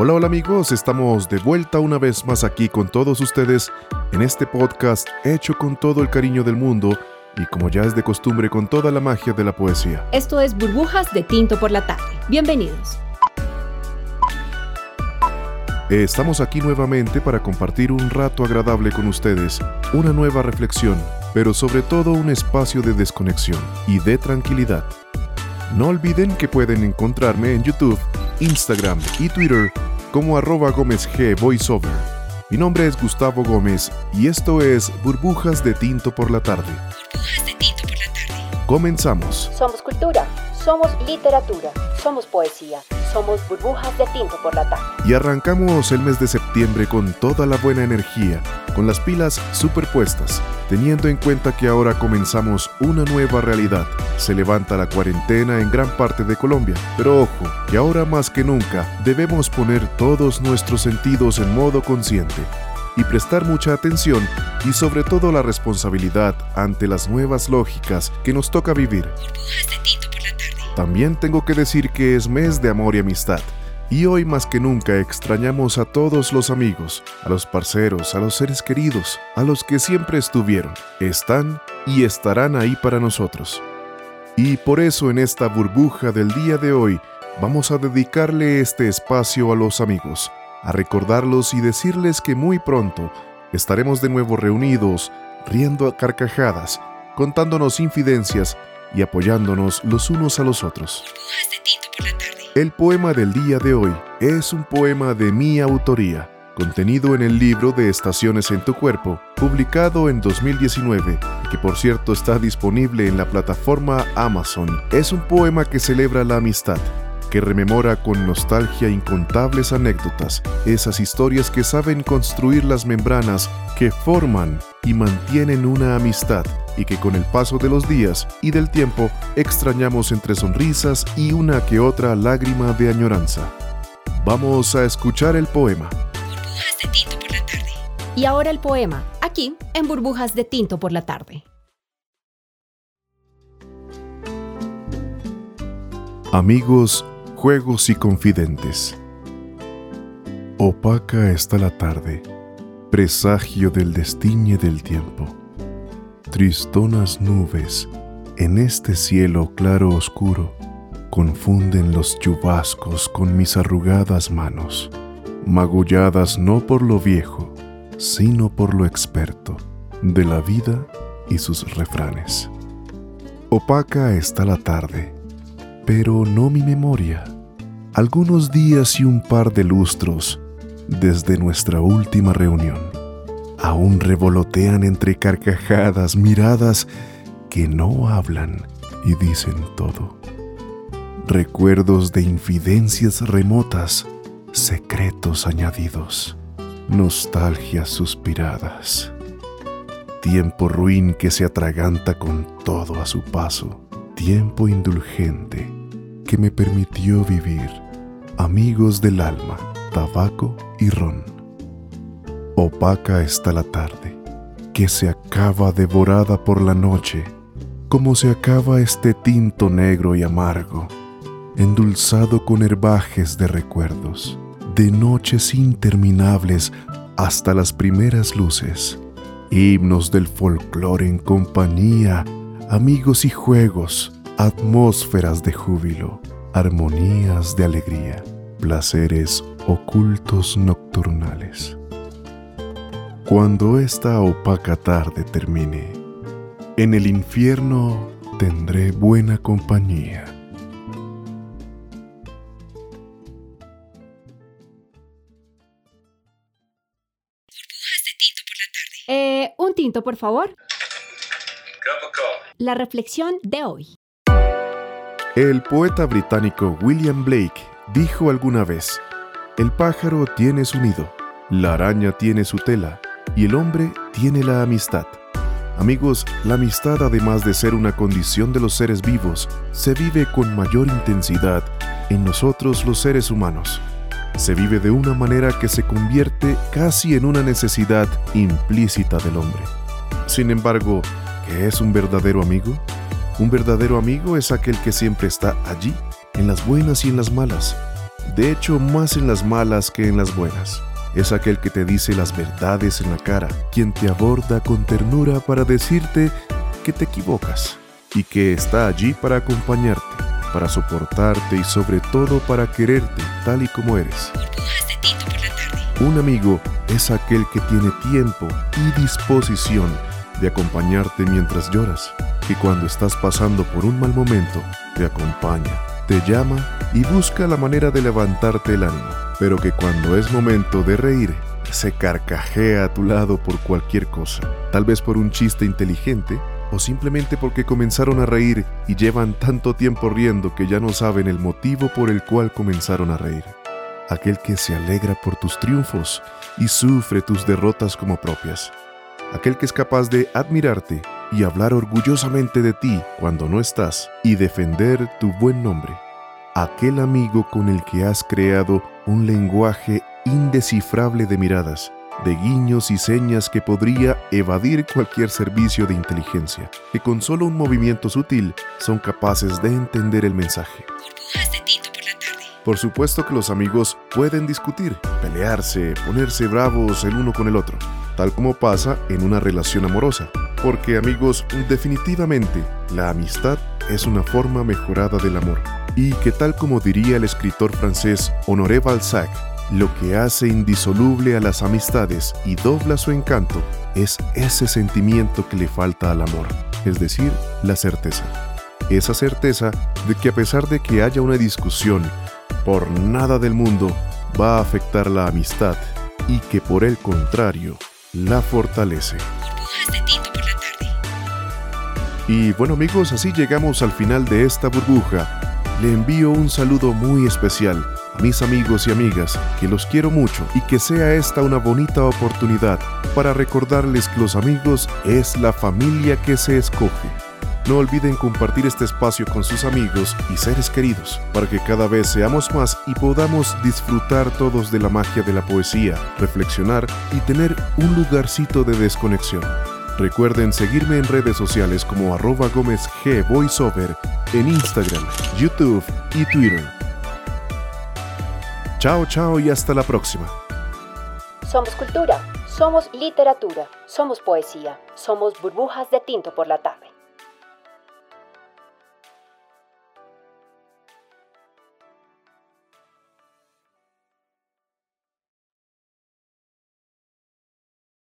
Hola, hola amigos, estamos de vuelta una vez más aquí con todos ustedes en este podcast hecho con todo el cariño del mundo y como ya es de costumbre con toda la magia de la poesía. Esto es Burbujas de Tinto por la Tarde. Bienvenidos. Estamos aquí nuevamente para compartir un rato agradable con ustedes, una nueva reflexión, pero sobre todo un espacio de desconexión y de tranquilidad. No olviden que pueden encontrarme en YouTube, Instagram y Twitter como arroba Gómez G Voiceover. Mi nombre es Gustavo Gómez y esto es Burbujas de Tinto por la Tarde. Burbujas de Tinto por la Tarde. Comenzamos. Somos cultura, somos literatura, somos poesía, somos burbujas de tinto por la tarde. Y arrancamos el mes de septiembre con toda la buena energía, con las pilas superpuestas, teniendo en cuenta que ahora comenzamos una nueva realidad. Se levanta la cuarentena en gran parte de Colombia, pero ojo, que ahora más que nunca debemos poner todos nuestros sentidos en modo consciente y prestar mucha atención y sobre todo la responsabilidad ante las nuevas lógicas que nos toca vivir. También tengo que decir que es mes de amor y amistad. Y hoy más que nunca extrañamos a todos los amigos, a los parceros, a los seres queridos, a los que siempre estuvieron, están y estarán ahí para nosotros. Y por eso en esta burbuja del día de hoy vamos a dedicarle este espacio a los amigos, a recordarlos y decirles que muy pronto estaremos de nuevo reunidos, riendo a carcajadas, contándonos infidencias y apoyándonos los unos a los otros. El poema del día de hoy es un poema de mi autoría, contenido en el libro de Estaciones en tu cuerpo, publicado en 2019 y que por cierto está disponible en la plataforma Amazon. Es un poema que celebra la amistad, que rememora con nostalgia incontables anécdotas, esas historias que saben construir las membranas que forman y mantienen una amistad y que con el paso de los días y del tiempo extrañamos entre sonrisas y una que otra lágrima de añoranza. Vamos a escuchar el poema. Burbujas de tinto por la tarde. Y ahora el poema, aquí en Burbujas de Tinto por la Tarde. Amigos, juegos y confidentes. Opaca está la tarde, presagio del destiñe del tiempo. Tristonas nubes, en este cielo claro oscuro, confunden los chubascos con mis arrugadas manos, magulladas no por lo viejo, sino por lo experto de la vida y sus refranes. Opaca está la tarde, pero no mi memoria. Algunos días y un par de lustros desde nuestra última reunión aún revolotean entre carcajadas, miradas que no hablan y dicen todo. Recuerdos de infidencias remotas, secretos añadidos, nostalgias suspiradas. Tiempo ruin que se atraganta con todo a su paso, tiempo indulgente que me permitió vivir, amigos del alma, tabaco y ron. Opaca está la tarde, que se acaba devorada por la noche, como se acaba este tinto negro y amargo, endulzado con herbajes de recuerdos, de noches interminables hasta las primeras luces, himnos del folclore en compañía, amigos y juegos, atmósferas de júbilo, armonías de alegría, placeres ocultos nocturnales. Cuando esta opaca tarde termine, en el infierno tendré buena compañía. Eh, un tinto, por favor. La reflexión de hoy. El poeta británico William Blake dijo alguna vez, el pájaro tiene su nido, la araña tiene su tela y el hombre tiene la amistad. Amigos, la amistad además de ser una condición de los seres vivos, se vive con mayor intensidad en nosotros los seres humanos. Se vive de una manera que se convierte casi en una necesidad implícita del hombre. Sin embargo, ¿qué es un verdadero amigo? Un verdadero amigo es aquel que siempre está allí, en las buenas y en las malas, de hecho más en las malas que en las buenas. Es aquel que te dice las verdades en la cara, quien te aborda con ternura para decirte que te equivocas y que está allí para acompañarte, para soportarte y sobre todo para quererte tal y como eres. Un amigo es aquel que tiene tiempo y disposición de acompañarte mientras lloras, y cuando estás pasando por un mal momento, te acompaña, te llama y busca la manera de levantarte el ánimo, pero que cuando es momento de reír, se carcajea a tu lado por cualquier cosa, tal vez por un chiste inteligente o simplemente porque comenzaron a reír y llevan tanto tiempo riendo que ya no saben el motivo por el cual comenzaron a reír. Aquel que se alegra por tus triunfos y sufre tus derrotas como propias. Aquel que es capaz de admirarte y hablar orgullosamente de ti cuando no estás y defender tu buen nombre. Aquel amigo con el que has creado un lenguaje indescifrable de miradas de guiños y señas que podría evadir cualquier servicio de inteligencia, que con solo un movimiento sutil son capaces de entender el mensaje. Por supuesto que los amigos pueden discutir, pelearse, ponerse bravos el uno con el otro, tal como pasa en una relación amorosa, porque amigos, definitivamente la amistad es una forma mejorada del amor, y que tal como diría el escritor francés Honoré Balzac, lo que hace indisoluble a las amistades y dobla su encanto es ese sentimiento que le falta al amor, es decir, la certeza. Esa certeza de que a pesar de que haya una discusión, por nada del mundo va a afectar la amistad y que por el contrario la fortalece. Y bueno amigos, así llegamos al final de esta burbuja. Le envío un saludo muy especial mis amigos y amigas, que los quiero mucho y que sea esta una bonita oportunidad para recordarles que los amigos es la familia que se escoge. No olviden compartir este espacio con sus amigos y seres queridos para que cada vez seamos más y podamos disfrutar todos de la magia de la poesía, reflexionar y tener un lugarcito de desconexión. Recuerden seguirme en redes sociales como arroba gómez g voiceover en Instagram, YouTube y Twitter. Chao, chao y hasta la próxima. Somos cultura, somos literatura, somos poesía, somos burbujas de tinto por la tarde.